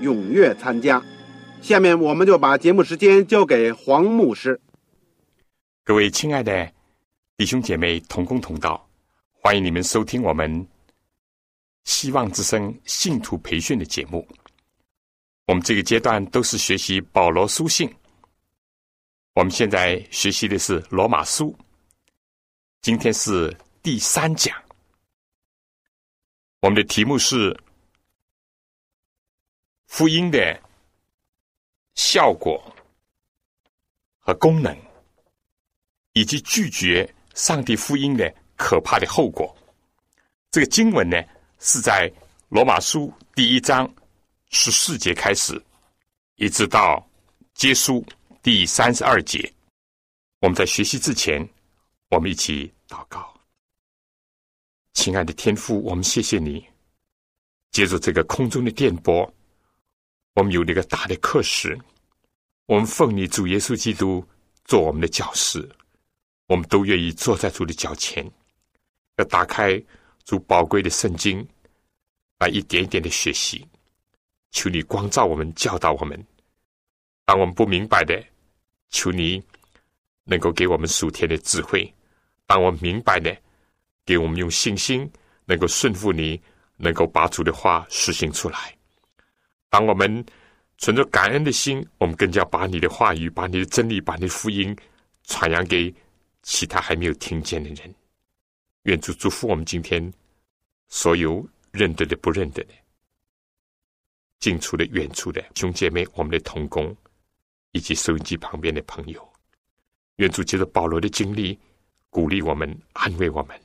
踊跃参加。下面我们就把节目时间交给黄牧师。各位亲爱的弟兄姐妹同工同道，欢迎你们收听我们希望之声信徒培训的节目。我们这个阶段都是学习保罗书信，我们现在学习的是罗马书。今天是第三讲，我们的题目是福音的效果和功能，以及拒绝上帝福音的可怕的后果。这个经文呢，是在罗马书第一章十四节开始，一直到结束第三十二节。我们在学习之前。我们一起祷告，亲爱的天父，我们谢谢你，借助这个空中的电波，我们有那个大的课时，我们奉你主耶稣基督做我们的教师，我们都愿意坐在主的脚前，要打开主宝贵的圣经，来一点一点的学习，求你光照我们，教导我们，当我们不明白的，求你能够给我们属天的智慧。当我们明白的，给我们用信心能够顺服你，能够把主的话实行出来。当我们存着感恩的心，我们更加把你的话语、把你的真理、把你的福音传扬给其他还没有听见的人。愿主祝福我们今天所有认得的、不认得的、近处的、远处的兄姐妹、我们的同工以及收音机旁边的朋友。愿主借着保罗的经历。鼓励我们，安慰我们。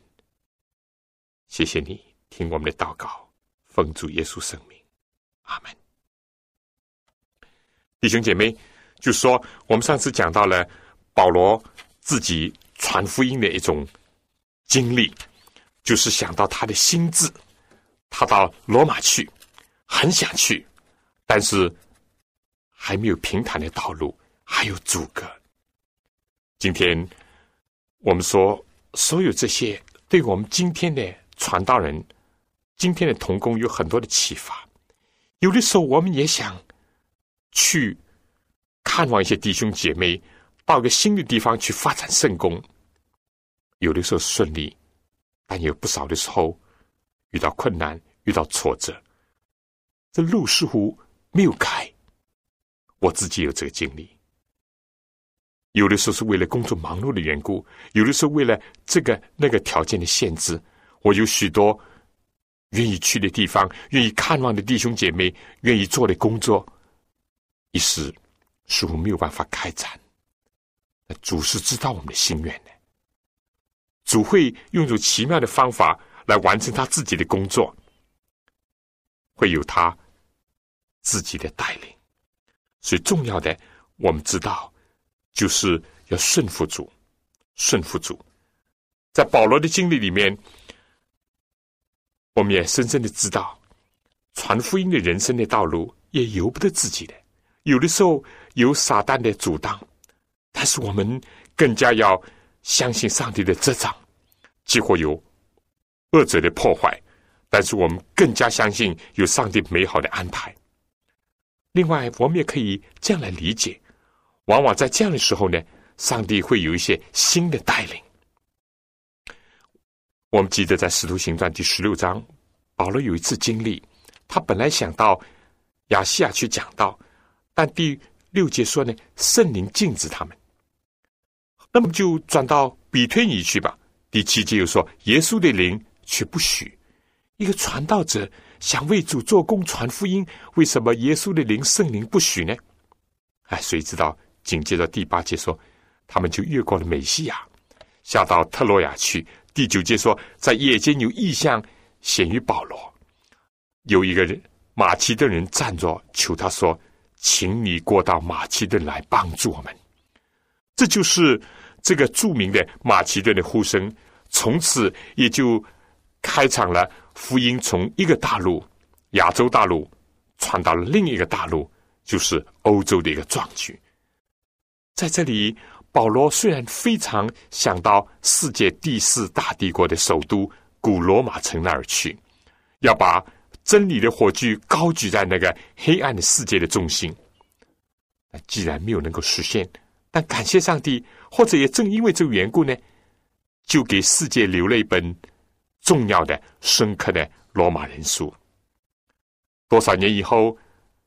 谢谢你听我们的祷告，奉主耶稣圣名，阿门。弟兄姐妹，就说我们上次讲到了保罗自己传福音的一种经历，就是想到他的心智，他到罗马去，很想去，但是还没有平坦的道路，还有阻隔。今天。我们说，所有这些对我们今天的传道人、今天的童工有很多的启发。有的时候，我们也想去看望一些弟兄姐妹，到一个新的地方去发展圣功。有的时候顺利，但有不少的时候遇到困难、遇到挫折，这路似乎没有开。我自己有这个经历。有的时候是为了工作忙碌的缘故，有的时候为了这个那个条件的限制，我有许多愿意去的地方，愿意看望的弟兄姐妹，愿意做的工作，一时似乎没有办法开展。主是知道我们的心愿的，主会用一种奇妙的方法来完成他自己的工作，会有他自己的带领。所以重要的，我们知道。就是要顺服主，顺服主。在保罗的经历里面，我们也深深的知道，传福音的人生的道路也由不得自己的，有的时候有撒旦的阻挡，但是我们更加要相信上帝的执掌，几乎有恶者的破坏，但是我们更加相信有上帝美好的安排。另外，我们也可以这样来理解。往往在这样的时候呢，上帝会有一些新的带领。我们记得在《使徒行传》第十六章，保罗有一次经历，他本来想到亚西亚去讲道，但第六节说呢，圣灵禁止他们。那么就转到比推尼去吧。第七节又说，耶稣的灵却不许一个传道者想为主做工传福音，为什么耶稣的灵圣灵不许呢？哎，谁知道？紧接着第八节说，他们就越过了美西亚，下到特洛亚去。第九节说，在夜间有异象显于保罗，有一个人马其顿人站着求他说：“请你过到马其顿来帮助我们。”这就是这个著名的马其顿的呼声，从此也就开场了福音从一个大陆亚洲大陆传到了另一个大陆，就是欧洲的一个壮举。在这里。保罗虽然非常想到世界第四大帝国的首都古罗马城那儿去，要把真理的火炬高举在那个黑暗的世界的中心，那既然没有能够实现，但感谢上帝，或者也正因为这个缘故呢，就给世界留了一本重要的、深刻的罗马人书。多少年以后，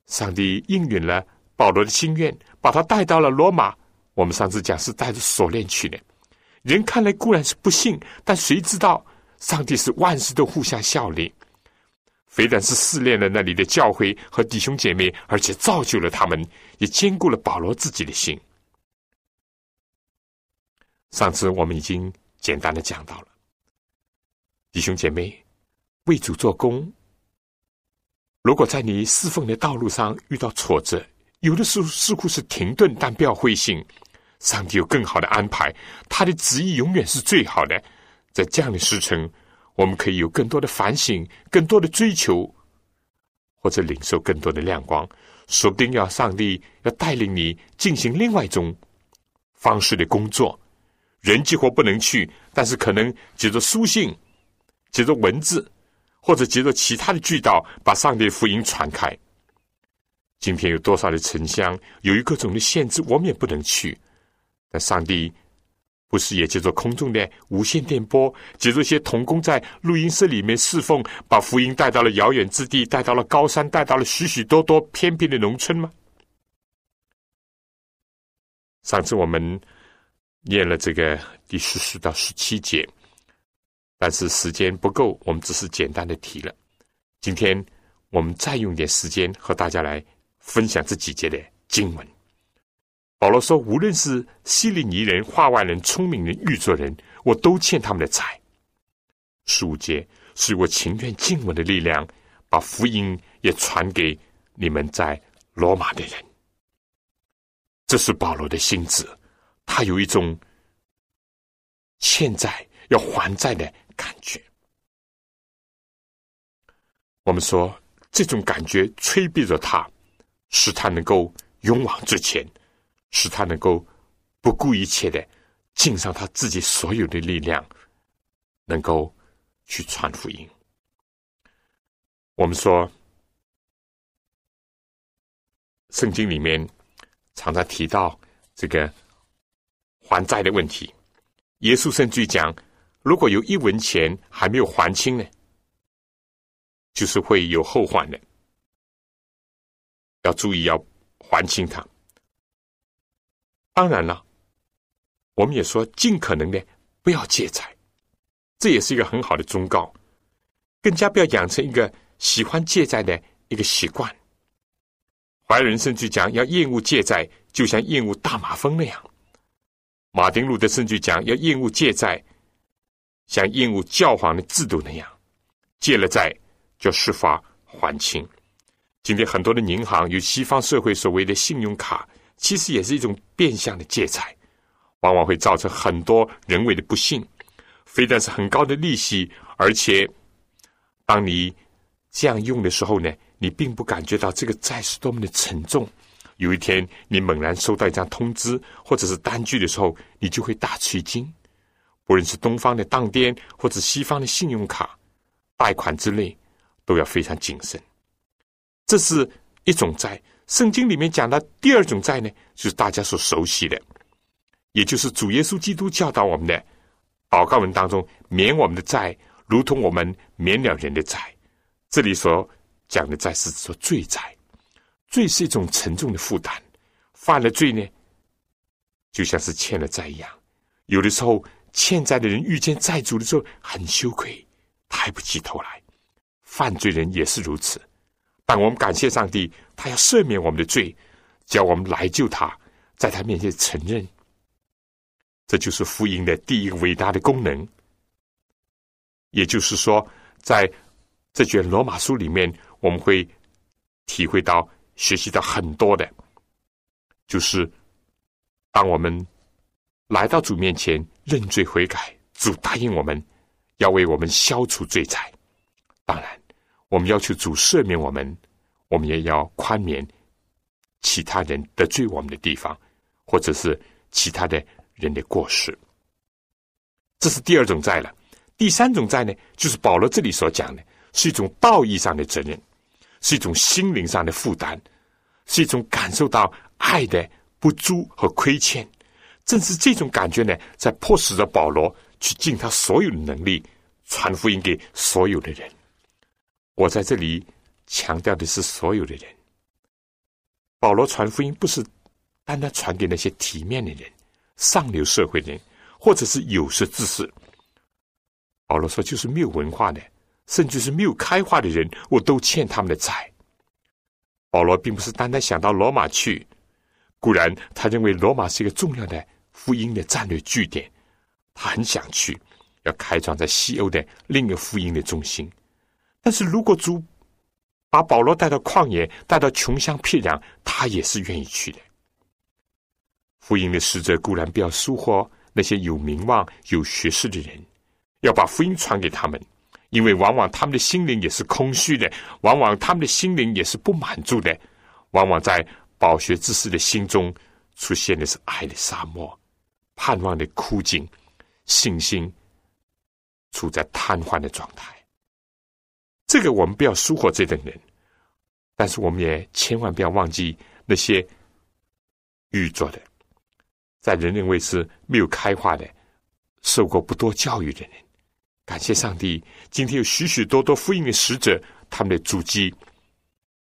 上帝应允了保罗的心愿，把他带到了罗马。我们上次讲是带着锁链去的，人看来固然是不幸，但谁知道上帝是万事都互相效力，非但是试炼了那里的教会和弟兄姐妹，而且造就了他们，也兼顾了保罗自己的心。上次我们已经简单的讲到了，弟兄姐妹为主做工，如果在你侍奉的道路上遇到挫折，有的时候似乎是停顿，但不要灰心。上帝有更好的安排，他的旨意永远是最好的。在这样的时辰，我们可以有更多的反省，更多的追求，或者领受更多的亮光。说不定要上帝要带领你进行另外一种方式的工作。人几乎不能去，但是可能借着书信、借着文字，或者借着其他的渠道，把上帝的福音传开。今天有多少的城乡，由于各种的限制，我们也不能去。但上帝不是也借着空中的无线电波，借着一些童工在录音室里面侍奉，把福音带到了遥远之地，带到了高山，带到了许许多多偏僻的农村吗？上次我们念了这个第十四到十七节，但是时间不够，我们只是简单的提了。今天我们再用点时间和大家来分享这几节的经文。保罗说：“无论是希利尼人、画外人、聪明人、玉作人，我都欠他们的债。十五节是我情愿尽我的力量，把福音也传给你们在罗马的人。这是保罗的心智，他有一种欠债要还债的感觉。我们说，这种感觉催逼着他，使他能够勇往直前。”使他能够不顾一切的尽上他自己所有的力量，能够去传福音。我们说，圣经里面常常提到这个还债的问题。耶稣甚至讲，如果有一文钱还没有还清呢，就是会有后患的，要注意要还清它。当然了，我们也说尽可能的不要借债，这也是一个很好的忠告。更加不要养成一个喜欢借债的一个习惯。怀仁甚至讲要厌恶借债，就像厌恶大马蜂那样。马丁路德甚至讲要厌恶借债，像厌恶教皇的制度那样。借了债就设法还清。今天很多的银行有西方社会所谓的信用卡。其实也是一种变相的借财，往往会造成很多人为的不幸。非但是很高的利息，而且当你这样用的时候呢，你并不感觉到这个债是多么的沉重。有一天你猛然收到一张通知或者是单据的时候，你就会大吃一惊。不论是东方的当店或者西方的信用卡贷款之类，都要非常谨慎。这是一种债。圣经里面讲的第二种债呢，就是大家所熟悉的，也就是主耶稣基督教导我们的祷告文当中，免我们的债，如同我们免了人的债。这里所讲的债是指说罪债，罪是一种沉重的负担，犯了罪呢，就像是欠了债一样。有的时候，欠债的人遇见债主的时候很羞愧，抬不起头来；犯罪人也是如此。但我们感谢上帝，他要赦免我们的罪，叫我们来救他，在他面前承认。这就是福音的第一个伟大的功能。也就是说，在这卷罗马书里面，我们会体会到、学习到很多的，就是当我们来到主面前认罪悔改，主答应我们要为我们消除罪债。当然，我们要求主赦免我们，我们也要宽免其他人得罪我们的地方，或者是其他的人的过失。这是第二种债了。第三种债呢，就是保罗这里所讲的，是一种道义上的责任，是一种心灵上的负担，是一种感受到爱的不足和亏欠。正是这种感觉呢，在迫使着保罗去尽他所有的能力，传福音给所有的人。我在这里强调的是所有的人。保罗传福音不是单单传给那些体面的人、上流社会人，或者是有识之士。保罗说：“就是没有文化的，甚至是没有开化的人，我都欠他们的债。”保罗并不是单单想到罗马去，固然他认为罗马是一个重要的福音的战略据点，他很想去，要开创在西欧的另一个福音的中心。但是如果主把保罗带到旷野，带到穷乡僻壤，他也是愿意去的。福音的使者固然不要疏忽那些有名望、有学识的人。要把福音传给他们，因为往往他们的心灵也是空虚的，往往他们的心灵也是不满足的，往往在饱学之士的心中出现的是爱的沙漠、盼望的枯井、信心处在瘫痪的状态。这个我们不要疏忽这等人，但是我们也千万不要忘记那些愚拙的，在人认为是没有开化的、受过不多教育的人。感谢上帝，今天有许许多多福音的使者，他们的足迹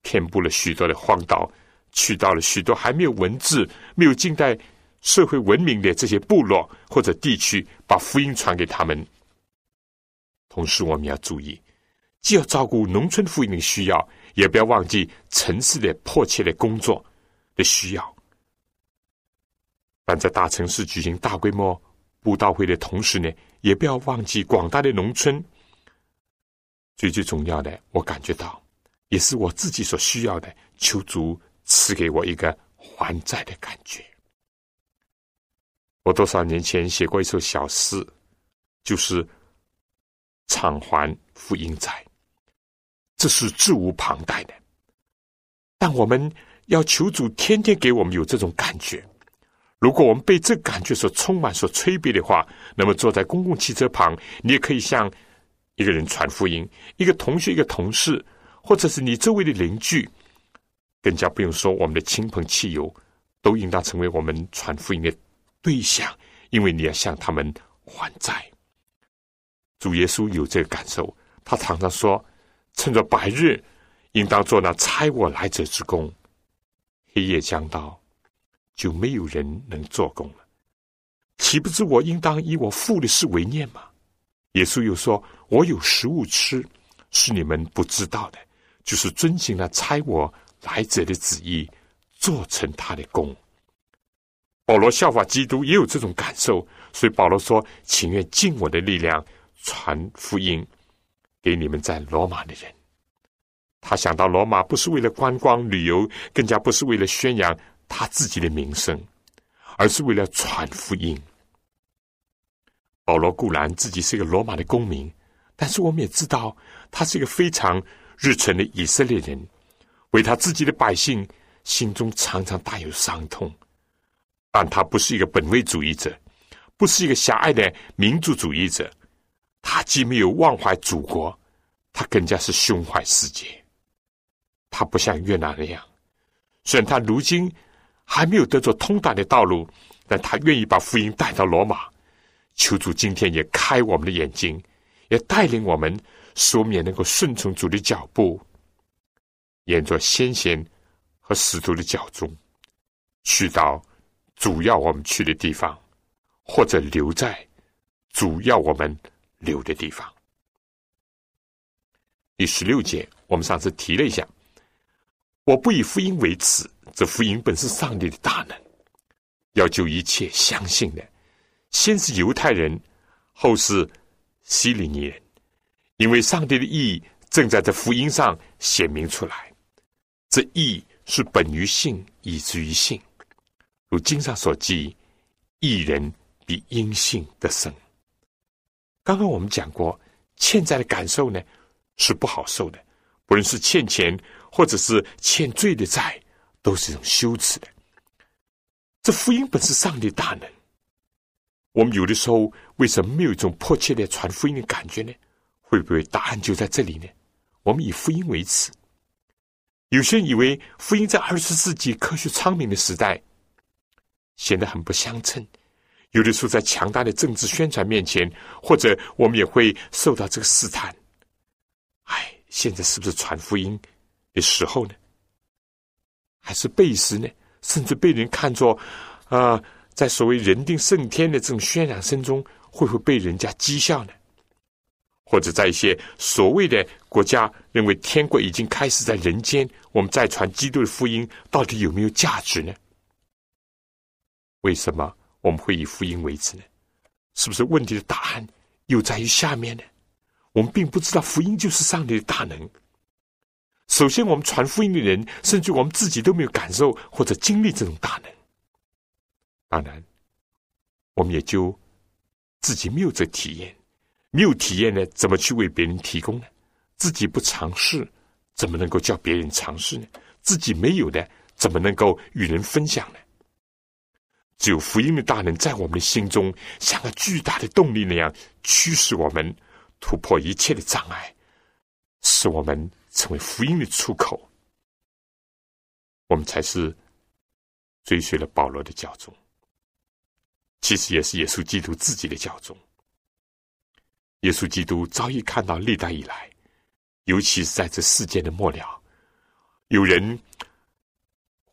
遍布了许多的荒岛，去到了许多还没有文字、没有近代社会文明的这些部落或者地区，把福音传给他们。同时，我们要注意，既要照顾农村福音的需要，也不要忘记城市的迫切的工作的需要。但在大城市举行大规模布道会的同时呢？也不要忘记广大的农村。最最重要的，我感觉到，也是我自己所需要的，求主赐给我一个还债的感觉。我多少年前写过一首小诗，就是偿还福音债，这是责无旁贷的。但我们要求主天天给我们有这种感觉。如果我们被这感觉所充满、所催逼的话，那么坐在公共汽车旁，你也可以向一个人传福音，一个同学、一个同事，或者是你周围的邻居，更加不用说我们的亲朋戚友，都应当成为我们传福音的对象，因为你要向他们还债。主耶稣有这个感受，他常常说：“趁着白日，应当做那差我来者之功；黑夜将到。”就没有人能做工了，岂不知我应当以我父的事为念吗？耶稣又说：“我有食物吃，是你们不知道的，就是遵行了差我来者的旨意，做成他的功。”保罗效法基督也有这种感受，所以保罗说：“情愿尽我的力量传福音给你们在罗马的人。”他想到罗马不是为了观光旅游，更加不是为了宣扬。他自己的名声，而是为了传福音。保罗固然自己是一个罗马的公民，但是我们也知道，他是一个非常日程的以色列人，为他自己的百姓心中常常大有伤痛。但他不是一个本位主义者，不是一个狭隘的民族主义者。他既没有忘怀祖国，他更加是胸怀世界。他不像越南那样，虽然他如今。还没有得着通达的道路，但他愿意把福音带到罗马。求主今天也开我们的眼睛，也带领我们，使我们也能够顺从主的脚步，沿着先贤和使徒的脚中，去到主要我们去的地方，或者留在主要我们留的地方。第十六节，我们上次提了一下，我不以福音为耻，这福音本是上帝的大能，要救一切相信的，先是犹太人，后是希利尼人，因为上帝的意正在这福音上显明出来，这意。是本于性，以至于性。如经上所记，一人比阴性的生。刚刚我们讲过，欠债的感受呢是不好受的，不论是欠钱或者是欠罪的债，都是一种羞耻的。这福音本是上帝大能，我们有的时候为什么没有一种迫切的传福音的感觉呢？会不会答案就在这里呢？我们以福音为耻。有些人以为福音在二十世纪科学昌明的时代显得很不相称，有的时候在强大的政治宣传面前，或者我们也会受到这个试探。哎，现在是不是传福音的时候呢？还是背时呢？甚至被人看作啊，在所谓人定胜天的这种渲染声中，会不会被人家讥笑呢？或者在一些所谓的国家认为天国已经开始在人间，我们再传基督的福音到底有没有价值呢？为什么我们会以福音为耻呢？是不是问题的答案又在于下面呢？我们并不知道福音就是上帝的大能。首先，我们传福音的人，甚至我们自己都没有感受或者经历这种大能。当然，我们也就自己没有这体验。没有体验呢，怎么去为别人提供呢？自己不尝试，怎么能够叫别人尝试呢？自己没有的，怎么能够与人分享呢？只有福音的大能在我们的心中，像个巨大的动力那样驱使我们突破一切的障碍，使我们成为福音的出口。我们才是追随了保罗的教宗，其实也是耶稣基督自己的教宗。耶稣基督早已看到历代以来，尤其是在这世间的末了，有人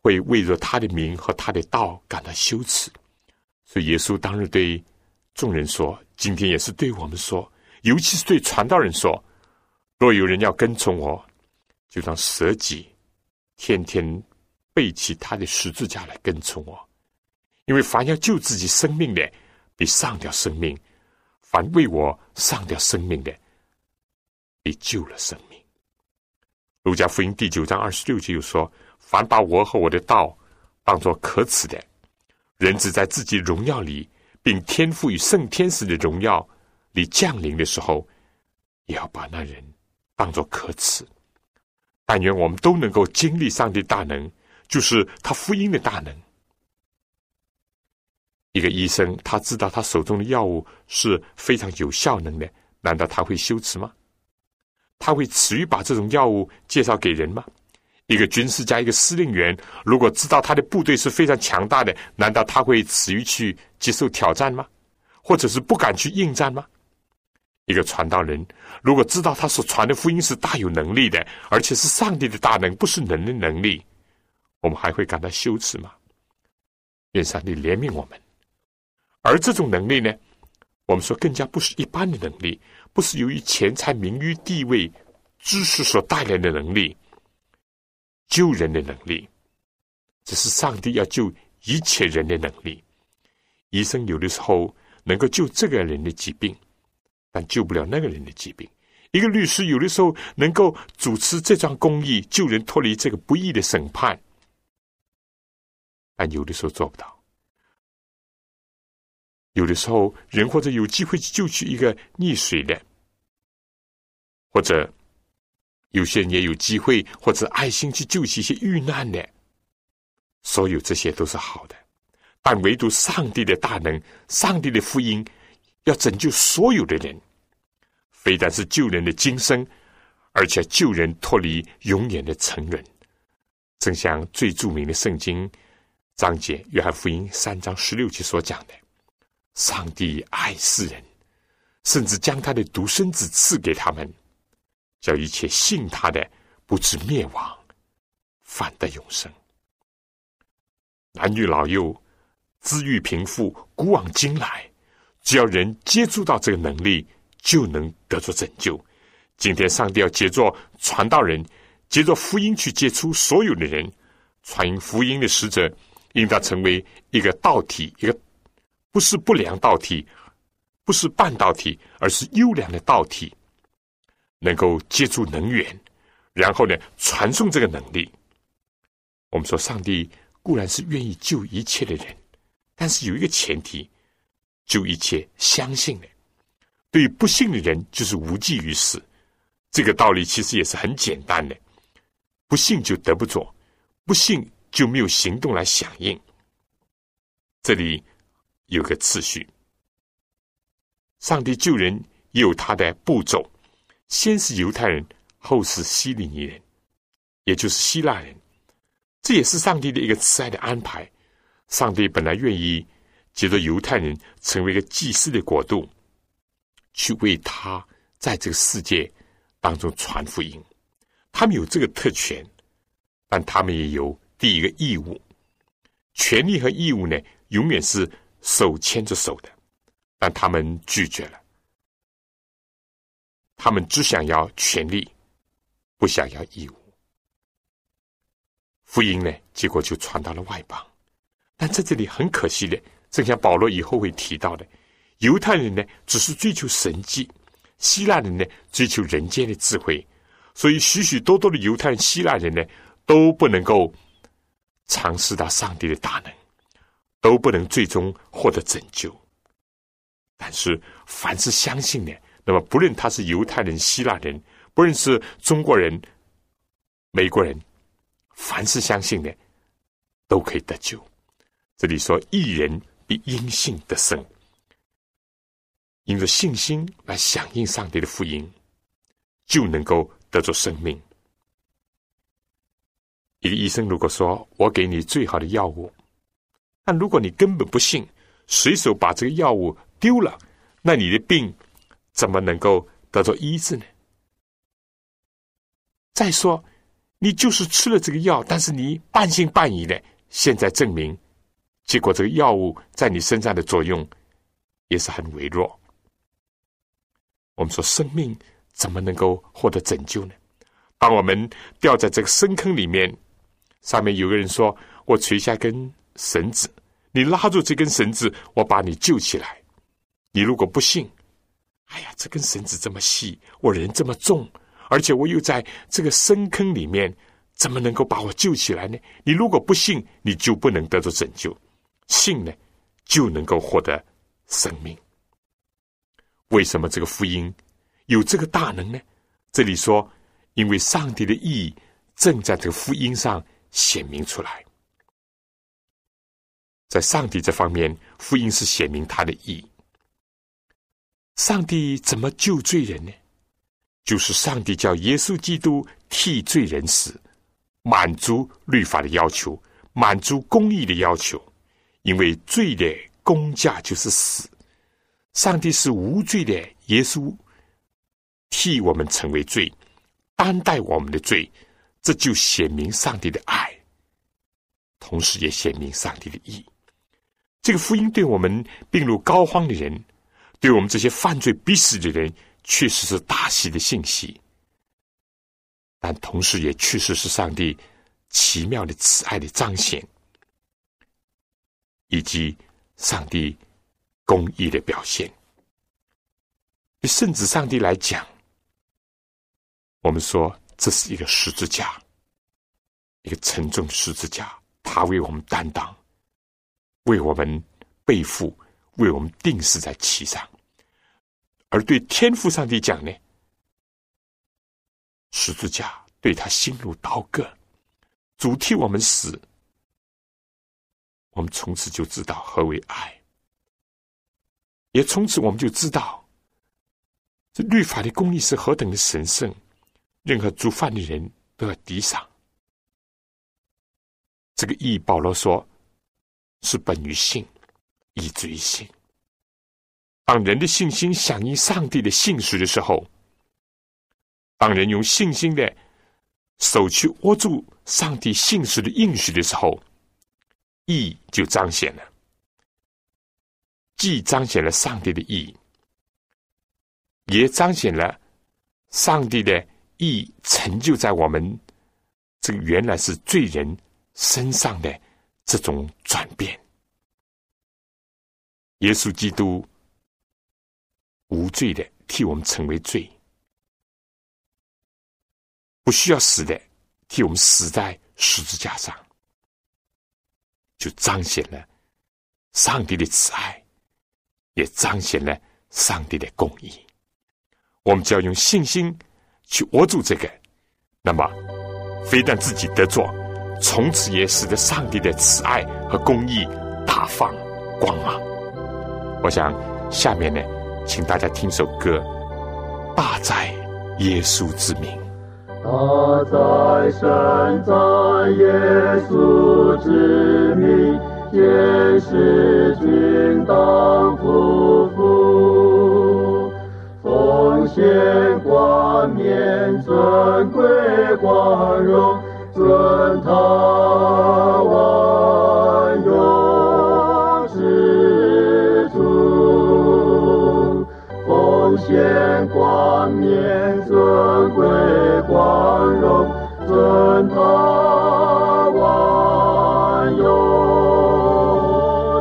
会为着他的名和他的道感到羞耻，所以耶稣当日对众人说：“今天也是对我们说，尤其是对传道人说：若有人要跟从我，就当舍己，天天背起他的十字架来跟从我。因为凡要救自己生命的，比上掉生命。”凡为我上掉生命的，也救了生命。路加福音第九章二十六节又说：“凡把我和我的道当作可耻的，人只在自己荣耀里，并天赋与圣天使的荣耀里降临的时候，也要把那人当作可耻。但愿我们都能够经历上帝大能，就是他福音的大能。”一个医生，他知道他手中的药物是非常有效能的，难道他会羞耻吗？他会耻于把这种药物介绍给人吗？一个军事家，一个司令员，如果知道他的部队是非常强大的，难道他会耻于去接受挑战吗？或者是不敢去应战吗？一个传道人，如果知道他所传的福音是大有能力的，而且是上帝的大能，不是人的能力，我们还会感到羞耻吗？愿上帝怜悯我们。而这种能力呢，我们说更加不是一般的能力，不是由于钱财、名誉、地位、知识所带来的能力，救人的能力，这是上帝要救一切人的能力。医生有的时候能够救这个人的疾病，但救不了那个人的疾病；一个律师有的时候能够主持这桩公义，救人脱离这个不义的审判，但有的时候做不到。有的时候，人或者有机会救去一个溺水的，或者有些人也有机会或者爱心去救起一些遇难的，所有这些都是好的。但唯独上帝的大能、上帝的福音，要拯救所有的人，非但是救人的今生，而且救人脱离永远的沉沦。正像最著名的圣经章节《约翰福音》三章十六节所讲的。上帝爱世人，甚至将他的独生子赐给他们，叫一切信他的不至灭亡，反得永生。男女老幼、资裕贫富、古往今来，只要人接触到这个能力，就能得着拯救。今天上帝要借着传道人，借着福音去接触所有的人，传福音的使者，应当成为一个道体，一个不是不良道体，不是半导体，而是优良的道体，能够借助能源，然后呢传送这个能力。我们说，上帝固然是愿意救一切的人，但是有一个前提，救一切相信的。对于不信的人，就是无济于事。这个道理其实也是很简单的，不信就得不着，不信就没有行动来响应。这里有个次序，上帝救人也有他的步骤，先是犹太人，后是希利尼人，也就是希腊人。这也是上帝的一个慈爱的安排。上帝本来愿意借着犹太人成为一个祭祀的国度，去为他在这个世界。当中传福音，他们有这个特权，但他们也有第一个义务。权利和义务呢，永远是手牵着手的，但他们拒绝了。他们只想要权利，不想要义务。福音呢，结果就传到了外邦。但在这里很可惜的，正像保罗以后会提到的，犹太人呢，只是追求神迹。希腊人呢，追求人间的智慧，所以许许多多的犹太人、希腊人呢，都不能够尝试到上帝的大能，都不能最终获得拯救。但是，凡是相信的，那么不论他是犹太人、希腊人，不论是中国人、美国人，凡是相信的，都可以得救。这里说：“一人比因信得生。”因着信心来响应上帝的福音，就能够得着生命。一个医生如果说我给你最好的药物，但如果你根本不信，随手把这个药物丢了，那你的病怎么能够得到医治呢？再说，你就是吃了这个药，但是你半信半疑的，现在证明，结果这个药物在你身上的作用也是很微弱。我们说，生命怎么能够获得拯救呢？当我们掉在这个深坑里面，上面有个人说：“我垂下根绳子，你拉住这根绳子，我把你救起来。”你如果不信，哎呀，这根绳子这么细，我人这么重，而且我又在这个深坑里面，怎么能够把我救起来呢？你如果不信，你就不能得到拯救；信呢，就能够获得生命。为什么这个福音有这个大能呢？这里说，因为上帝的意义正在这个福音上显明出来。在上帝这方面，福音是显明他的意义。上帝怎么救罪人呢？就是上帝叫耶稣基督替罪人死，满足律法的要求，满足公义的要求。因为罪的公价就是死。上帝是无罪的，耶稣替我们成为罪，担待我们的罪，这就显明上帝的爱，同时也显明上帝的义。这个福音对我们病入膏肓的人，对我们这些犯罪必死的人，确实是大喜的信息，但同时也确实是上帝奇妙的慈爱的彰显，以及上帝。公义的表现，对圣子上帝来讲，我们说这是一个十字架，一个沉重的十字架，他为我们担当，为我们背负，为我们定死在其上。而对天父上帝讲呢，十字架对他心如刀割，主替我们死，我们从此就知道何为爱。也从此我们就知道，这律法的公义是何等的神圣，任何做犯的人都要抵赏。这个义，保罗说，是本于信，以至于信。当人的信心响应上帝的信实的时候，当人用信心的手去握住上帝信实的应许的时候，义就彰显了，既彰显了上帝的义，也彰显了上帝的义成就在我们这个原来是罪人身上的这种转变。耶稣基督无罪的替我们成为罪，不需要死的替我们死在十字架上。就彰显了上帝的慈爱，也彰显了上帝的公义。我们只要用信心去握住这个，那么非但自己得做，从此也使得上帝的慈爱和公义大放光芒。我想下面呢，请大家听首歌《大在耶稣之名》。大在神在耶稣之名，天使君当夫妇，奉献冠冕尊贵光荣，尊他奉献冠冕尊贵。光荣尊他万有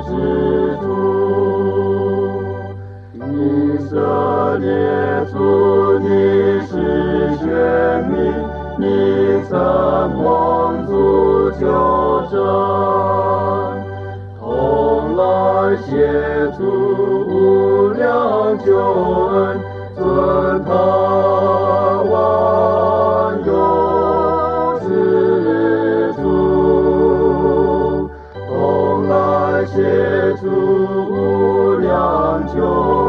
之主，以色列主你是选民，你曾蒙主救拯，后来协助无量救恩，尊他。借助无量救恩，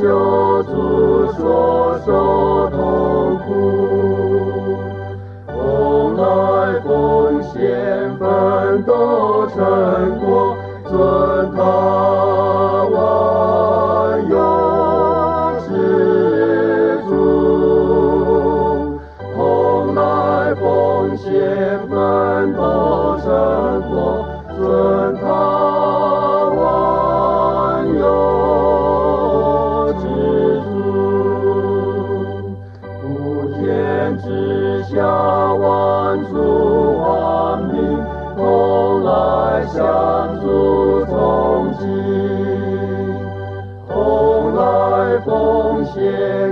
救主所受痛苦，后来奉献奋斗成献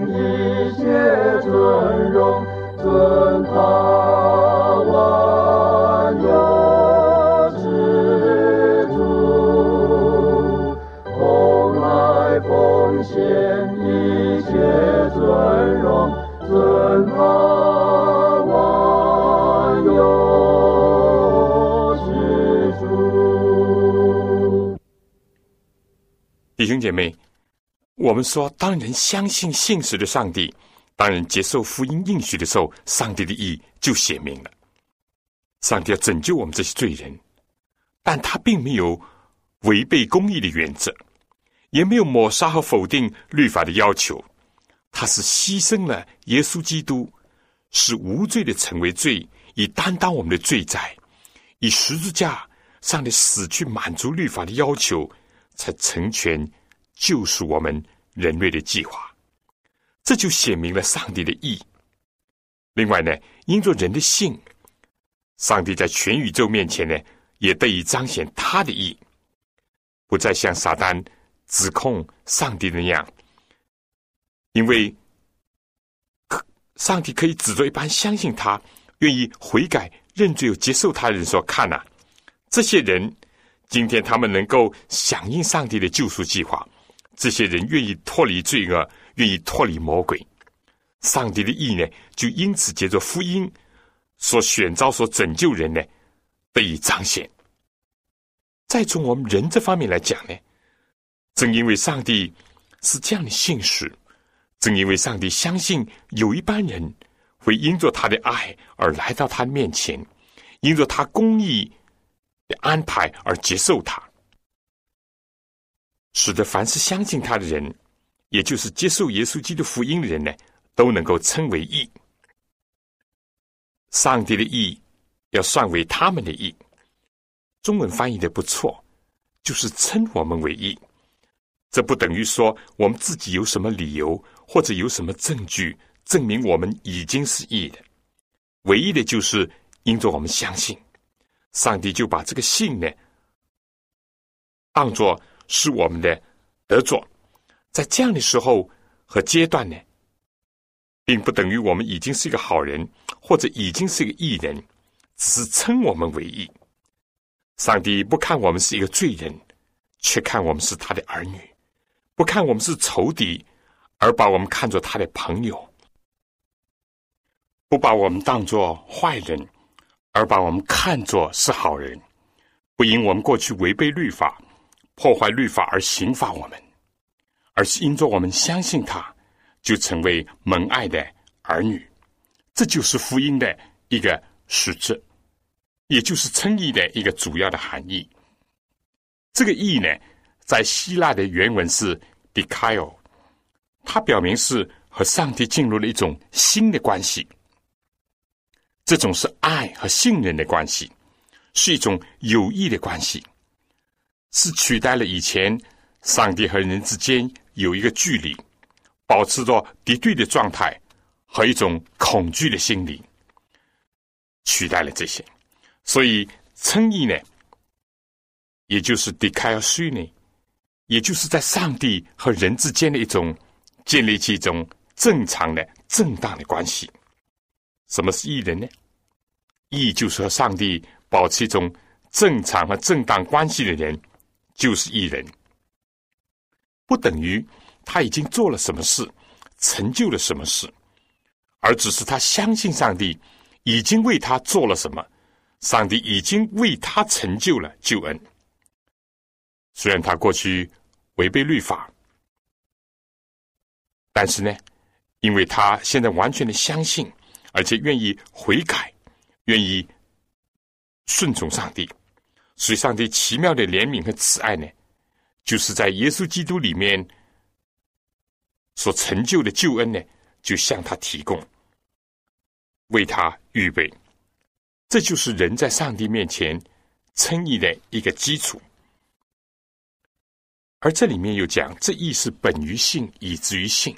一切尊荣，尊他万有之主，同来奉献一切尊荣，尊他万有之主。弟兄姐妹。我们说，当人相信信实的上帝，当人接受福音应许的时候，上帝的意就显明了。上帝要拯救我们这些罪人，但他并没有违背公义的原则，也没有抹杀和否定律法的要求。他是牺牲了耶稣基督，使无罪的成为罪，以担当我们的罪债，以十字架上的死去满足律法的要求，才成全。救赎我们人类的计划，这就显明了上帝的意。另外呢，因着人的信，上帝在全宇宙面前呢，也得以彰显他的意，不再像撒旦指控上帝那样，因为上帝可以指着一般相信他、愿意悔改认罪又接受他人说：“看呐，这些人今天他们能够响应上帝的救赎计划。”这些人愿意脱离罪恶，愿意脱离魔鬼，上帝的意呢，就因此借着福音所选召、所拯救人呢，得以彰显。再从我们人这方面来讲呢，正因为上帝是这样的信使，正因为上帝相信有一班人会因着他的爱而来到他面前，因着他公义的安排而接受他，使得凡是相信他的人，也就是接受耶稣基督福音的人呢，都能够称为义。上帝的义要算为他们的义。中文翻译的不错，就是称我们为义。这不等于说我们自己有什么理由或者有什么证据证明我们已经是义的。唯一的就是因着我们相信，上帝就把这个信呢当作是我们的得着。在这样的时候和阶段呢，并不等于我们已经是一个好人或者已经是一个义人，只是称我们为义。上帝不看我们是一个罪人，却看我们是他的儿女；不看我们是仇敌，而把我们看作他的朋友；不把我们当作坏人，而把我们看作是好人；不因我们过去违背律法、破坏律法而刑罚我们，而是因着我们相信他，就成为蒙爱的儿女。这就是福音的一个实质。也就是称义的一个主要的含义。这个义呢，在希腊的原文是 “dikao”，它表明是和上帝进入了一种新的关系。这种是爱和信任的关系，是一种有益的关系，是取代了以前上帝和人之间有一个距离，保持着敌对的状态和一种恐惧的心理，取代了这些。所以称义呢，也就是 d e c a r 呢，也就是在上帝和人之间的一种建立起一种正常的、正当的关系。什么是义人呢？义就是和上帝保持一种正常和正当关系的人，就是一人。不等于他已经做了什么事，成就了什么事，而只是他相信上帝已经为他做了什么。上帝已经为他成就了救恩，虽然他过去违背律法，但是呢，因为他现在完全的相信，而且愿意悔改，愿意顺从上帝，所以上帝奇妙的怜悯和慈爱呢，就是在耶稣基督里面所成就的救恩呢，就向他提供，为他预备。这就是人在上帝面前称义的一个基础，而这里面又讲，这义是本于信，以至于信。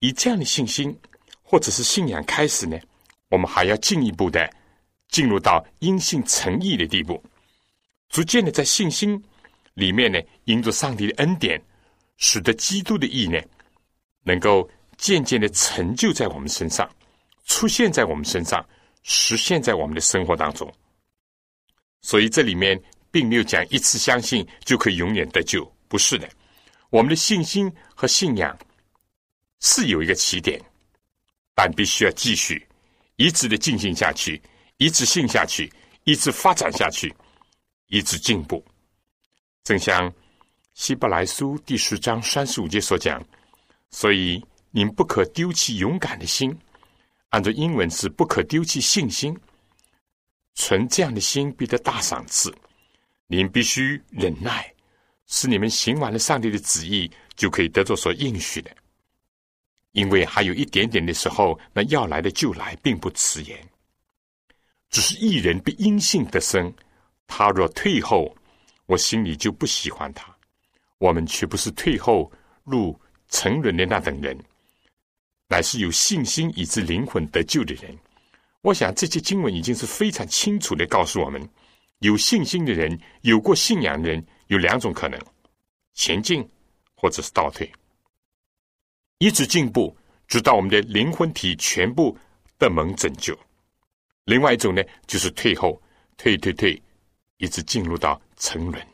以这样的信心或者是信仰开始呢，我们还要进一步的进入到因信成义的地步，逐渐的在信心里面呢，因着上帝的恩典，使得基督的意呢，能够渐渐的成就在我们身上。出现在我们身上，实现在我们的生活当中。所以这里面并没有讲一次相信就可以永远得救，不是的。我们的信心和信仰是有一个起点，但必须要继续一直的进行下去，一直信下去，一直发展下去，一直进步。正像希伯来书第十章三十五节所讲，所以您不可丢弃勇敢的心。按照英文是不可丢弃信心，存这样的心必得大赏赐。您必须忍耐，使你们行完了上帝的旨意，就可以得着所应许的。因为还有一点点的时候，那要来的就来，并不迟延。只是一人必因信得生，他若退后，我心里就不喜欢他。我们却不是退后入沉沦的那等人。乃是有信心以致灵魂得救的人。我想这些经文已经是非常清楚的告诉我们：有信心的人，有过信仰的人，有两种可能：前进或者是倒退，一直进步，直到我们的灵魂体全部得蒙拯救；另外一种呢，就是退后，退退退，一直进入到沉沦。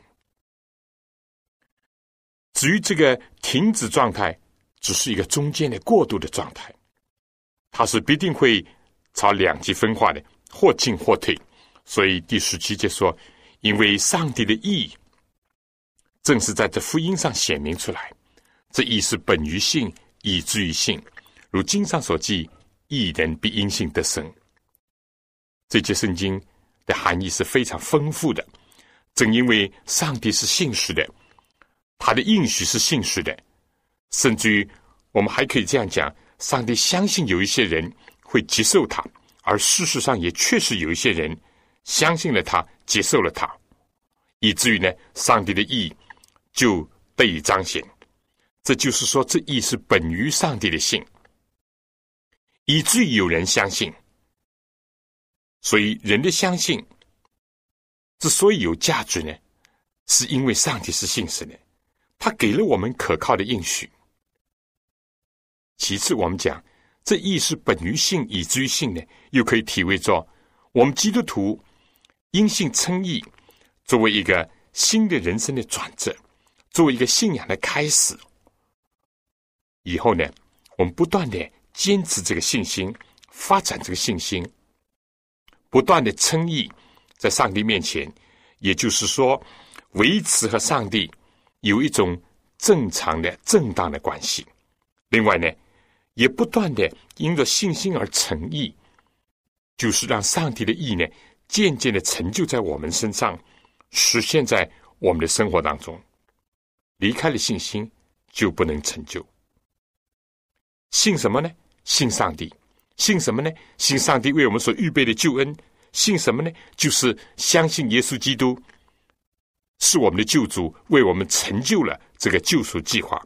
至于这个停止状态。只是一个中间的过渡的状态，它是必定会朝两极分化的，或进或退。所以第十七节说：“因为上帝的意，正是在这福音上显明出来。这意是本于信，以至于信。如经上所记，一人必因信得生。这节圣经的含义是非常丰富的。正因为上帝是信实的，他的应许是信实的，甚至于我们还可以这样讲：上帝相信有一些人会接受他，而事实上也确实有一些人相信了他，接受了他，以至于呢，上帝的意就得以彰显。这就是说，这意是本于上帝的信，以至于有人相信。所以，人的相信。之所以有价值呢，是因为上帝是信实的，他给了我们可靠的应许。其次，我们讲这义是本于信，以至于信呢，又可以体会作我们基督徒因信称义，作为一个新的人生的转折，作为一个信仰的开始。以后呢，我们不断的坚持这个信心，发展这个信心，不断的称义。在上帝面前，也就是说，维持和上帝有一种正常的、正当的关系。另外呢，也不断的因着信心而成义，就是让上帝的意呢渐渐的成就在我们身上，实现在我们的生活当中。离开了信心，就不能成就。信什么呢？信上帝。信什么呢？信上帝为我们所预备的救恩。信什么呢？就是相信耶稣基督是我们的救主，为我们成就了这个救赎计划。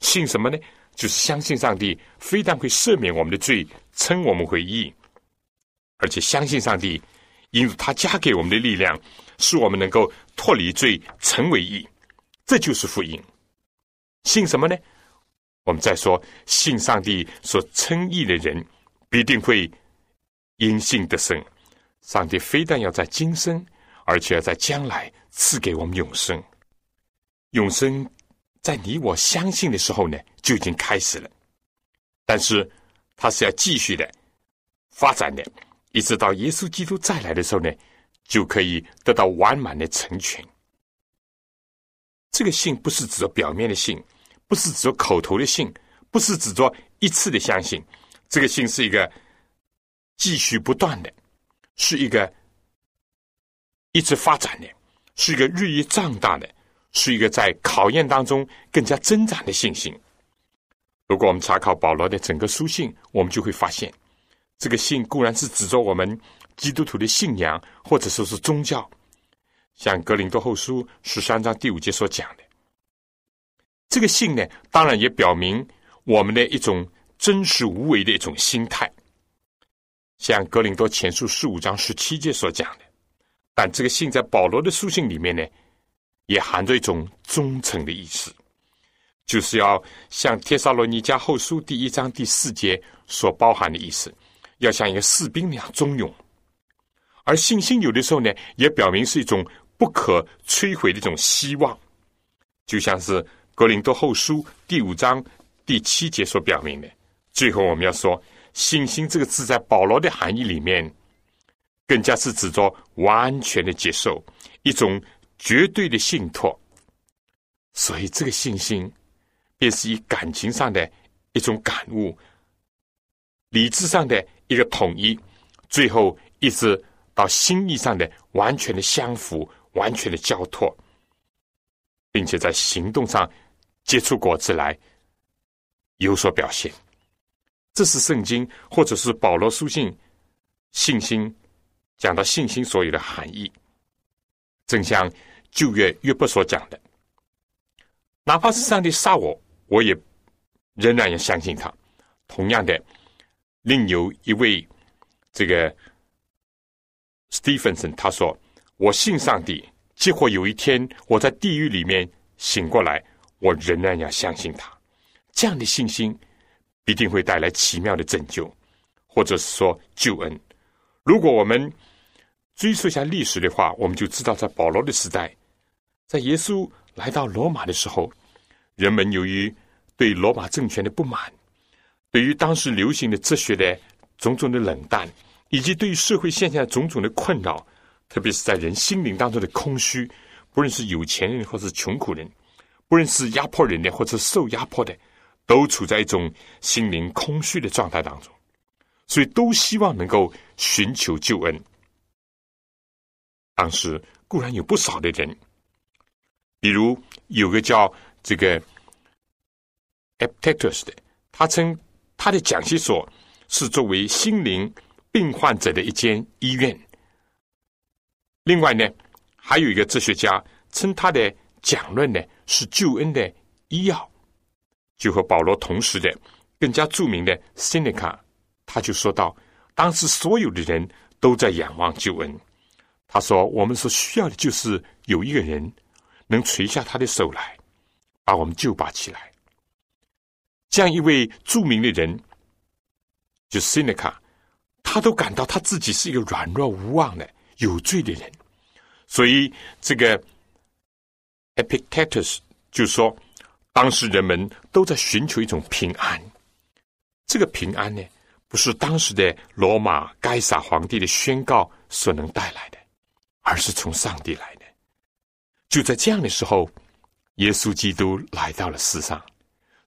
信什么呢？就是相信上帝非但会赦免我们的罪，称我们为义，而且相信上帝，因他加给我们的力量，使我们能够脱离罪，成为义。这就是福音。信什么呢？我们再说，信上帝所称义的人，必定会因信得生。上帝非但要在今生，而且要在将来赐给我们永生。永生在你我相信的时候呢，就已经开始了。但是它是要继续的发展的，一直到耶稣基督再来的时候呢，就可以得到完满的成全。这个信不是指着表面的信，不是指着口头的信，不是指着一次的相信。这个信是一个继续不断的。是一个一直发展的，是一个日益壮大的，是一个在考验当中更加增长的信心。如果我们查考保罗的整个书信，我们就会发现，这个信固然是指着我们基督徒的信仰，或者说是宗教，像格林多后书十三章第五节所讲的，这个信呢，当然也表明我们的一种真实无为的一种心态。像格林多前书十五章十七节所讲的，但这个信在保罗的书信里面呢，也含着一种忠诚的意思，就是要像帖撒罗尼迦后书第一章第四节所包含的意思，要像一个士兵那样忠勇。而信心有的时候呢，也表明是一种不可摧毁的一种希望，就像是格林多后书第五章第七节所表明的。最后，我们要说。信心这个字在保罗的含义里面，更加是指着完全的接受，一种绝对的信托。所以，这个信心便是以感情上的一种感悟，理智上的一个统一，最后一直到心意上的完全的相符、完全的交托，并且在行动上结出果子来，有所表现。这是圣经，或者是保罗书信，信心讲到信心所有的含义。正像旧约约伯所讲的，哪怕是上帝杀我，我也仍然要相信他。同样的，另有一位这个 Stephenson 他说：“我信上帝，结果有一天我在地狱里面醒过来，我仍然要相信他。”这样的信心。一定会带来奇妙的拯救，或者是说救恩。如果我们追溯一下历史的话，我们就知道，在保罗的时代，在耶稣来到罗马的时候，人们由于对罗马政权的不满，对于当时流行的哲学的种种的冷淡，以及对于社会现象种种的困扰，特别是在人心灵当中的空虚，不论是有钱人或是穷苦人，不论是压迫人的或者受压迫的。都处在一种心灵空虚的状态当中，所以都希望能够寻求救恩，当时固然有不少的人，比如有个叫这个 Epictetus 的，他称他的讲习所是作为心灵病患者的一间医院。另外呢，还有一个哲学家称他的讲论呢是救恩的医药。就和保罗同时的更加著名的 Seneca，他就说到，当时所有的人都在仰望救恩。他说：“我们所需要的就是有一个人能垂下他的手来，把我们救拔起来。”这样一位著名的人，就 Seneca，他都感到他自己是一个软弱无望的有罪的人，所以这个 Epictetus 就说。当时人们都在寻求一种平安，这个平安呢，不是当时的罗马该撒皇帝的宣告所能带来的，而是从上帝来的。就在这样的时候，耶稣基督来到了世上，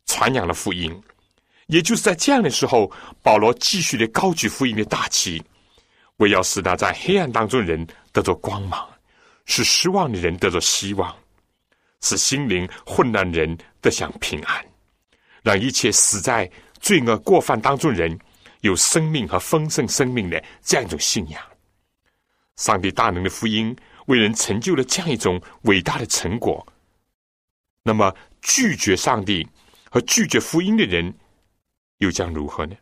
传扬了福音。也就是在这样的时候，保罗继续的高举福音的大旗，为要使那在黑暗当中人得着光芒，使失望的人得着希望。使心灵混乱的人得享平安，让一切死在罪恶过犯当中人有生命和丰盛生命的这样一种信仰。上帝大能的福音为人成就了这样一种伟大的成果。那么，拒绝上帝和拒绝福音的人又将如何呢？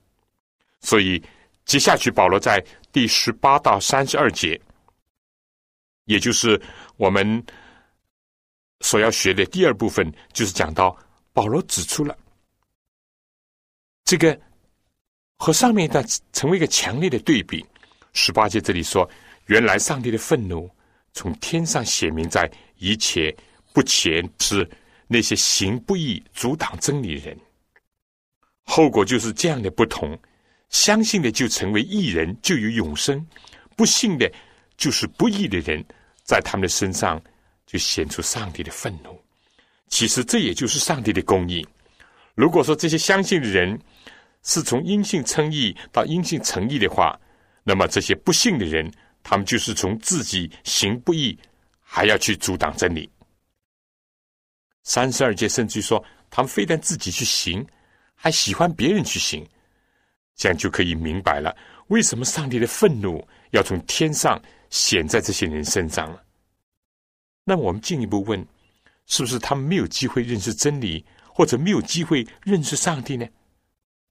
所以，接下去保罗在第十八到三十二节，也就是我们。所要学的第二部分就是讲到保罗指出了这个和上面一段成为一个强烈的对比。十八节这里说，原来上帝的愤怒从天上显明在一切不前是那些行不义、阻挡真理人，后果就是这样的不同。相信的就成为义人，就有永生；不信的，就是不义的人，在他们的身上。就显出上帝的愤怒。其实这也就是上帝的公义。如果说这些相信的人是从阴性称义到阴性成义的话，那么这些不信的人，他们就是从自己行不义，还要去阻挡真理。三十二节甚至说，他们非但自己去行，还喜欢别人去行，这样就可以明白了为什么上帝的愤怒要从天上显在这些人身上了。那我们进一步问，是不是他们没有机会认识真理，或者没有机会认识上帝呢？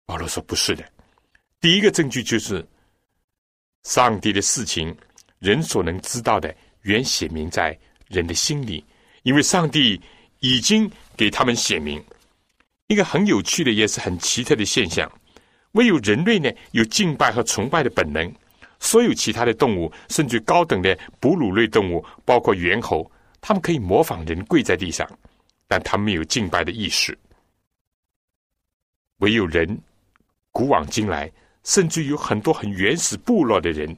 保罗说不是的。第一个证据就是，上帝的事情，人所能知道的，原写明在人的心里，因为上帝已经给他们写明。一个很有趣的，也是很奇特的现象：唯有人类呢，有敬拜和崇拜的本能；所有其他的动物，甚至高等的哺乳类动物，包括猿猴。他们可以模仿人跪在地上，但他们没有敬拜的意识。唯有人，古往今来，甚至有很多很原始部落的人，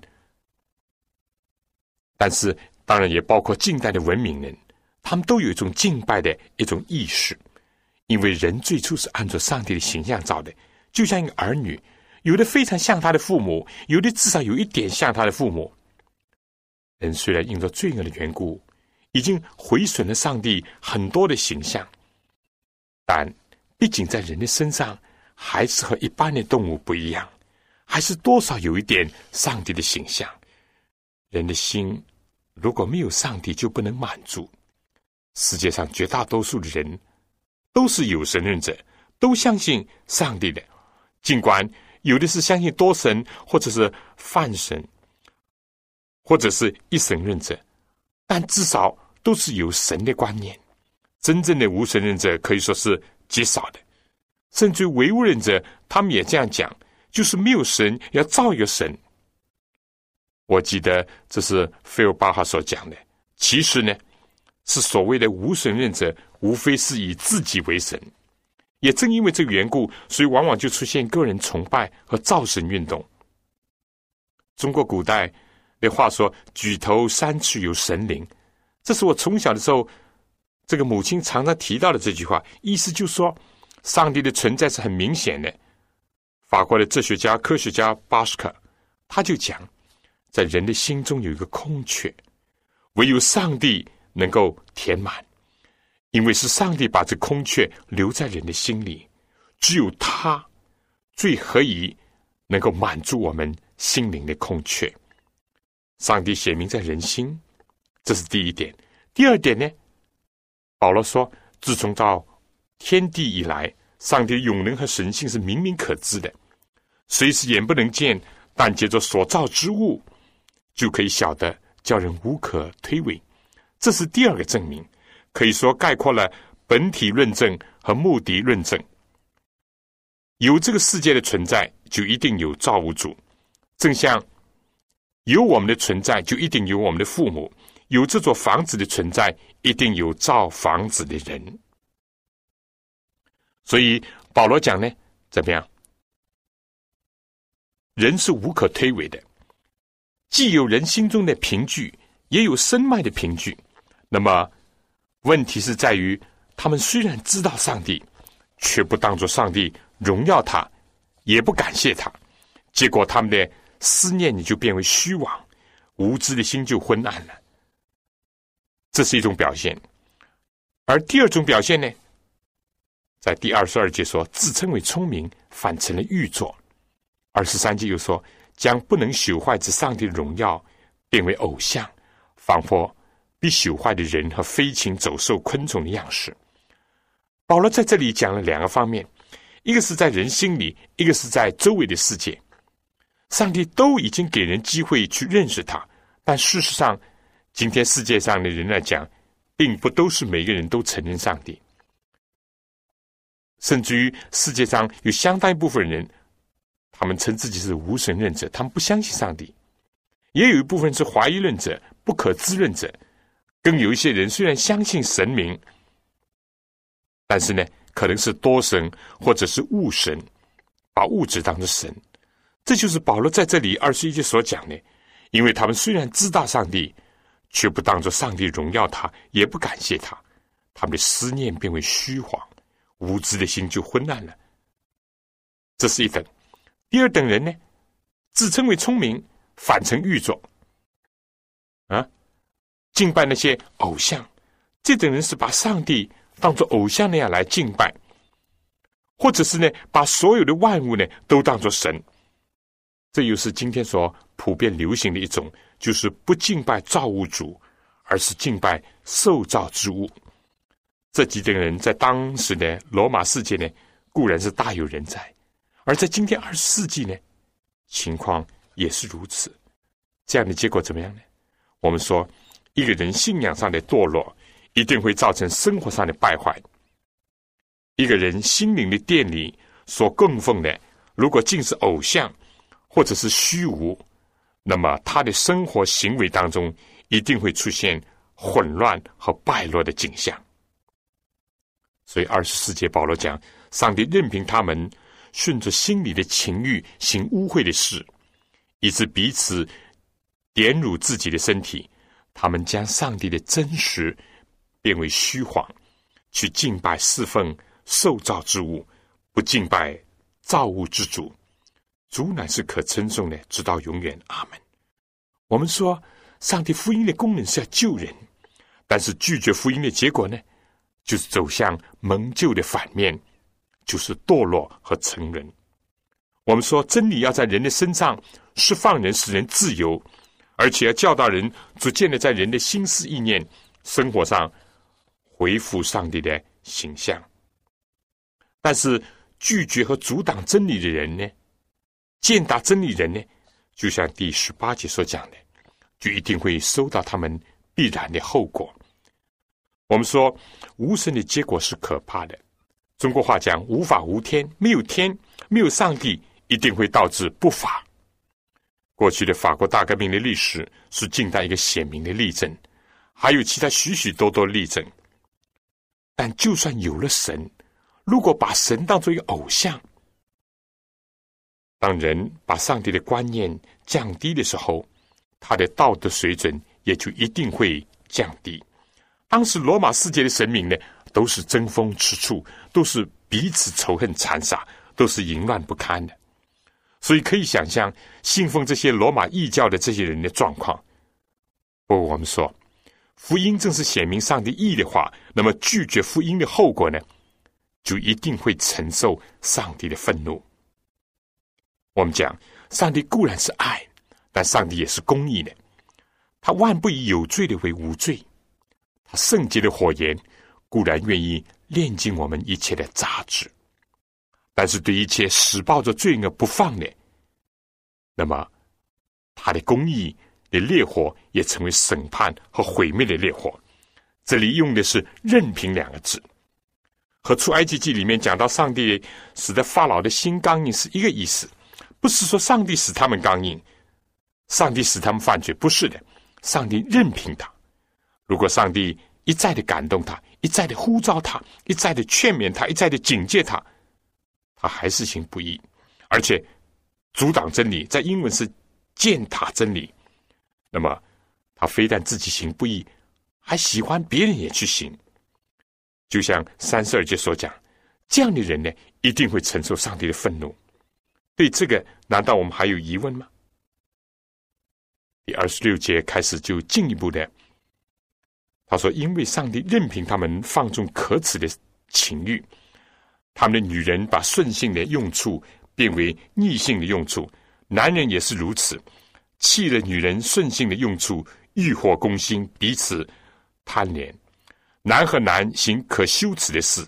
但是当然也包括近代的文明人，他们都有一种敬拜的一种意识，因为人最初是按照上帝的形象造的，就像一个儿女，有的非常像他的父母，有的至少有一点像他的父母。人虽然因着罪恶的缘故。已经毁损了上帝很多的形象，但毕竟在人的身上还是和一般的动物不一样，还是多少有一点上帝的形象。人的心如果没有上帝，就不能满足。世界上绝大多数的人都是有神论者，都相信上帝的，尽管有的是相信多神，或者是泛神，或者是一神论者，但至少。都是有神的观念，真正的无神论者可以说是极少的，甚至唯物论者，他们也这样讲，就是没有神，要造一个神。我记得这是费尔巴哈所讲的。其实呢，是所谓的无神论者，无非是以自己为神。也正因为这个缘故，所以往往就出现个人崇拜和造神运动。中国古代的话说：“举头三尺有神灵。”这是我从小的时候，这个母亲常常提到的这句话，意思就是说，上帝的存在是很明显的。法国的哲学家、科学家巴斯克，他就讲，在人的心中有一个空缺，唯有上帝能够填满，因为是上帝把这空缺留在人的心里，只有他最可以能够满足我们心灵的空缺。上帝显明在人心，这是第一点。第二点呢？保罗说：“自从到天地以来，上帝的永能和神性是明明可知的，虽是眼不能见，但借着所造之物，就可以晓得，叫人无可推诿。这是第二个证明，可以说概括了本体论证和目的论证。有这个世界的存在，就一定有造物主，正像有我们的存在，就一定有我们的父母。”有这座房子的存在，一定有造房子的人。所以保罗讲呢，怎么样？人是无可推诿的，既有人心中的凭据，也有身脉的凭据。那么问题是在于，他们虽然知道上帝，却不当作上帝荣耀他，也不感谢他，结果他们的思念你就变为虚妄，无知的心就昏暗了。这是一种表现，而第二种表现呢，在第二十二节说，自称为聪明，反成了愚拙；二十三节又说，将不能朽坏之上帝的荣耀变为偶像，仿佛比朽坏的人和飞禽走兽、昆虫的样式。保罗在这里讲了两个方面，一个是在人心里，一个是在周围的世界。上帝都已经给人机会去认识他，但事实上。今天世界上的人来讲，并不都是每个人都承认上帝，甚至于世界上有相当一部分人，他们称自己是无神论者，他们不相信上帝；也有一部分是怀疑论者、不可知论者，更有一些人虽然相信神明，但是呢，可能是多神或者是物神，把物质当成神。这就是保罗在这里二十一节所讲的，因为他们虽然知道上帝。却不当作上帝荣耀他，也不感谢他，他们的思念变为虚晃，无知的心就昏暗了。这是一等。第二等人呢，自称为聪明，反成愚拙。啊，敬拜那些偶像，这等人是把上帝当作偶像那样来敬拜，或者是呢，把所有的万物呢都当作神。这又是今天所普遍流行的一种。就是不敬拜造物主，而是敬拜受造之物。这几等人在当时的罗马世界呢，固然是大有人在；而在今天二十世纪呢，情况也是如此。这样的结果怎么样呢？我们说，一个人信仰上的堕落，一定会造成生活上的败坏。一个人心灵的殿里所供奉的，如果尽是偶像，或者是虚无。那么他的生活行为当中一定会出现混乱和败落的景象。所以二十四节保罗讲，上帝任凭他们顺着心里的情欲行污秽的事，以致彼此点辱自己的身体。他们将上帝的真实变为虚谎，去敬拜侍奉受造之物，不敬拜造物之主。主乃是可称颂的，直到永远。阿门。我们说，上帝福音的功能是要救人，但是拒绝福音的结果呢，就是走向蒙救的反面，就是堕落和成人。我们说，真理要在人的身上释放人，使人自由，而且要教导人逐渐的在人的心思意念、生活上恢复上帝的形象。但是，拒绝和阻挡真理的人呢？践踏真理人呢，就像第十八节所讲的，就一定会收到他们必然的后果。我们说无神的结果是可怕的。中国话讲“无法无天”，没有天，没有上帝，一定会导致不法。过去的法国大革命的历史是近代一个鲜明的例证，还有其他许许多多例证。但就算有了神，如果把神当做一个偶像，当人把上帝的观念降低的时候，他的道德水准也就一定会降低。当时罗马世界的神明呢，都是争风吃醋，都是彼此仇恨残杀，都是淫乱不堪的。所以可以想象，信奉这些罗马异教的这些人的状况。不过我们说，福音正是显明上帝意的话，那么拒绝福音的后果呢，就一定会承受上帝的愤怒。我们讲，上帝固然是爱，但上帝也是公义的，他万不以有罪的为无罪。他圣洁的火焰固然愿意炼尽我们一切的杂质，但是对一切使抱着罪恶不放的，那么他的公义。的烈火也成为审判和毁灭的烈火。这里用的是“任凭”两个字，和出埃及记里面讲到上帝使得法老的心刚硬是一个意思。不是说上帝使他们刚硬，上帝使他们犯罪，不是的。上帝任凭他。如果上帝一再的感动他，一再的呼召他，一再的劝勉他，一再的警戒他，他还是行不义，而且阻挡真理，在英文是践踏真理。那么，他非但自己行不义，还喜欢别人也去行。就像三十二节所讲，这样的人呢，一定会承受上帝的愤怒。对这个，难道我们还有疑问吗？第二十六节开始就进一步的，他说：“因为上帝任凭他们放纵可耻的情欲，他们的女人把顺性的用处变为逆性的用处，男人也是如此。”弃了女人顺性的用处，欲火攻心，彼此贪恋，男和男行可羞耻的事，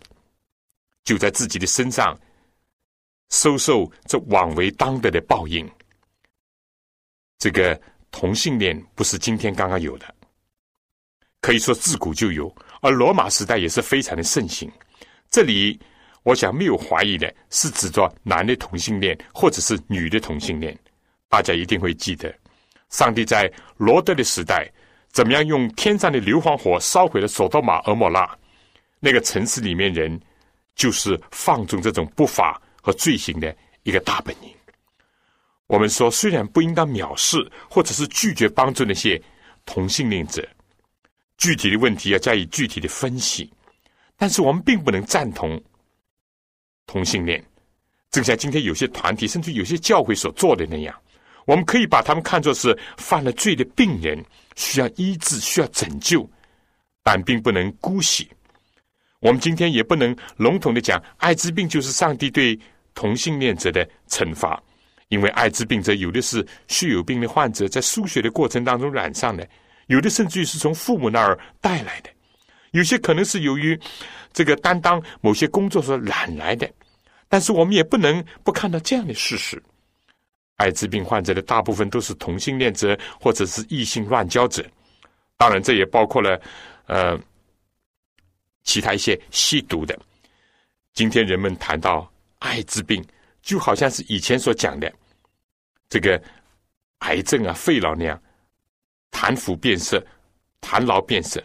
就在自己的身上收受这枉为当得的报应。这个同性恋不是今天刚刚有的，可以说自古就有，而罗马时代也是非常的盛行。这里我想没有怀疑的是指着男的同性恋，或者是女的同性恋，大家一定会记得。上帝在罗德的时代，怎么样用天上的硫磺火烧毁了索多玛、俄摩拉？那个城市里面人，就是放纵这种不法和罪行的一个大本营。我们说，虽然不应当藐视或者是拒绝帮助那些同性恋者，具体的问题要加以具体的分析，但是我们并不能赞同同性恋，正像今天有些团体甚至有些教会所做的那样。我们可以把他们看作是犯了罪的病人，需要医治，需要拯救，但并不能姑息。我们今天也不能笼统的讲，艾滋病就是上帝对同性恋者的惩罚，因为艾滋病者有的是血友病的患者，在输血的过程当中染上的，有的甚至于是从父母那儿带来的，有些可能是由于这个担当某些工作所染来的，但是我们也不能不看到这样的事实。艾滋病患者的大部分都是同性恋者或者是异性乱交者，当然这也包括了呃其他一些吸毒的。今天人们谈到艾滋病，就好像是以前所讲的这个癌症啊、肺痨那样，谈腐变色、谈痨变色。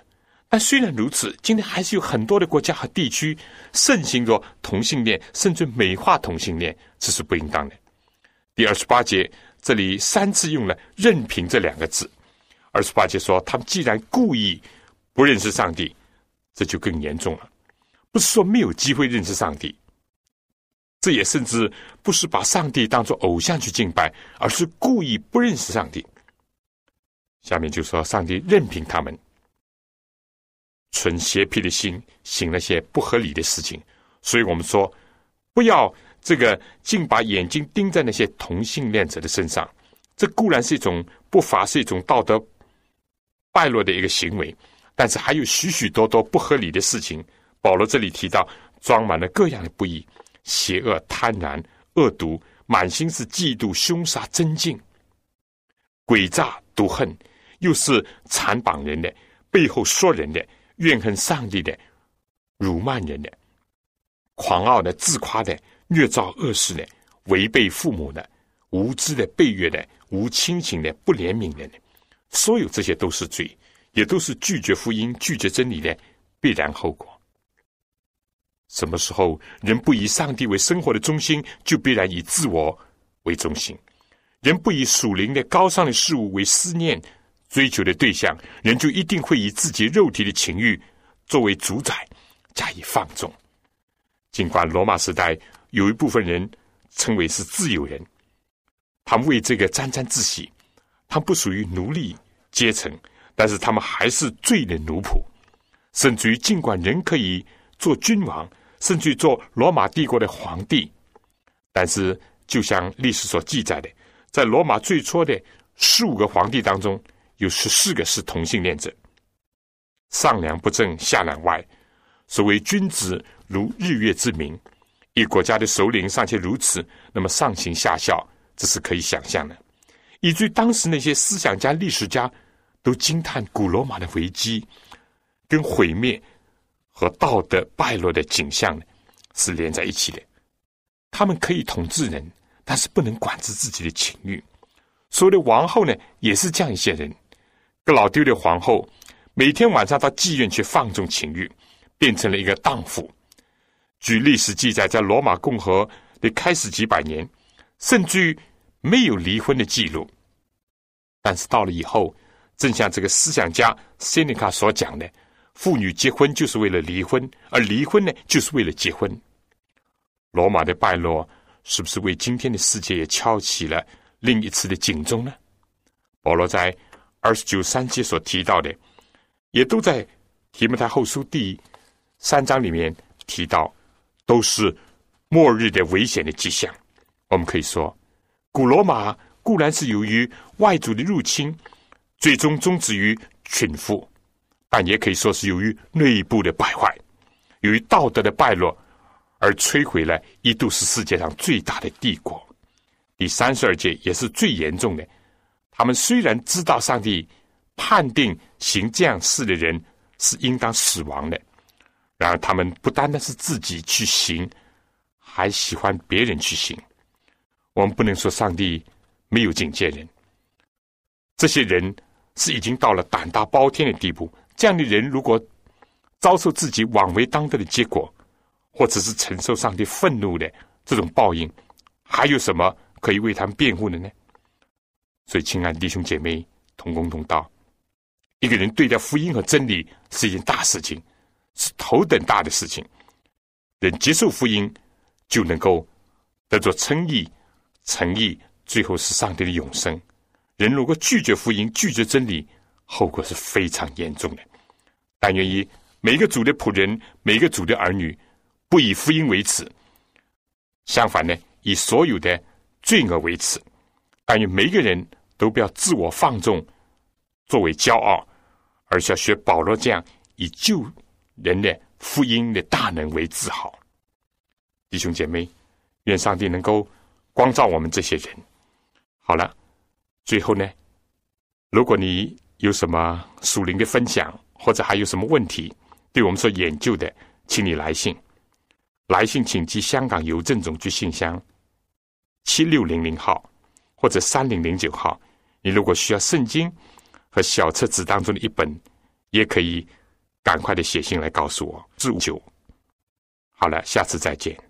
但虽然如此，今天还是有很多的国家和地区盛行着同性恋，甚至美化同性恋，这是不应当的。第二十八节，这里三次用了“任凭”这两个字。二十八节说，他们既然故意不认识上帝，这就更严重了。不是说没有机会认识上帝，这也甚至不是把上帝当做偶像去敬拜，而是故意不认识上帝。下面就说，上帝任凭他们存邪僻的心，行了些不合理的事情。所以我们说，不要。这个竟把眼睛盯在那些同性恋者的身上，这固然是一种不法，是一种道德败落的一个行为，但是还有许许多多不合理的事情。保罗这里提到，装满了各样的不义、邪恶、贪婪、恶毒，满心是嫉妒、凶杀、增进、诡诈、毒恨，又是残绑人的，背后说人的，怨恨上帝的，辱骂人的，狂傲的、自夸的。虐造恶事的，违背父母的，无知的，背越的，无亲情的，不怜悯的，所有这些都是罪，也都是拒绝福音、拒绝真理的必然后果。什么时候人不以上帝为生活的中心，就必然以自我为中心；人不以属灵的高尚的事物为思念、追求的对象，人就一定会以自己肉体的情欲作为主宰，加以放纵。尽管罗马时代。有一部分人称为是自由人，他们为这个沾沾自喜，他们不属于奴隶阶层，但是他们还是罪的奴仆，甚至于尽管人可以做君王，甚至做罗马帝国的皇帝，但是就像历史所记载的，在罗马最初的十五个皇帝当中，有十四个是同性恋者。上梁不正下梁歪，所谓君子如日月之明，一国家的首领尚且如此，那么上行下效，这是可以想象的。以至于当时那些思想家、历史家都惊叹古罗马的危机、跟毁灭和道德败落的景象呢，是连在一起的。他们可以统治人，但是不能管制自己的情欲。所谓的王后呢，也是这样一些人。格老丢的皇后每天晚上到妓院去放纵情欲，变成了一个荡妇。据历史记载，在罗马共和的开始几百年，甚至于。没有离婚的记录，但是到了以后，正像这个思想家塞内卡所讲的，妇女结婚就是为了离婚，而离婚呢，就是为了结婚。罗马的败落，是不是为今天的世界也敲起了另一次的警钟呢？保罗在二十九三节所提到的，也都在提摩太后书第三章里面提到，都是末日的危险的迹象。我们可以说。古罗马固然是由于外族的入侵，最终终止于群富，但也可以说是由于内部的败坏，由于道德的败落，而摧毁了一度是世界上最大的帝国。第三十二届也是最严重的。他们虽然知道上帝判定行这样事的人是应当死亡的，然而他们不单单是自己去行，还喜欢别人去行。我们不能说上帝没有警戒人，这些人是已经到了胆大包天的地步。这样的人如果遭受自己枉为当得的结果，或者是承受上帝愤怒的这种报应，还有什么可以为他们辩护的呢？所以，亲爱的弟兄姐妹，同工同道，一个人对待福音和真理是一件大事情，是头等大的事情。人接受福音，就能够得着称义。诚意最后是上帝的永生。人如果拒绝福音、拒绝真理，后果是非常严重的。但愿意每个主的仆人、每个主的儿女，不以福音为耻，相反呢，以所有的罪恶为耻。但愿每个人都不要自我放纵，作为骄傲，而是要学保罗这样以救人的福音的大能为自豪。弟兄姐妹，愿上帝能够。光照我们这些人。好了，最后呢，如果你有什么属灵的分享，或者还有什么问题，对我们所研究的，请你来信。来信请寄香港邮政总局信箱七六零零号或者三零零九号。你如果需要圣经和小册子当中的一本，也可以赶快的写信来告诉我。祝九，好了，下次再见。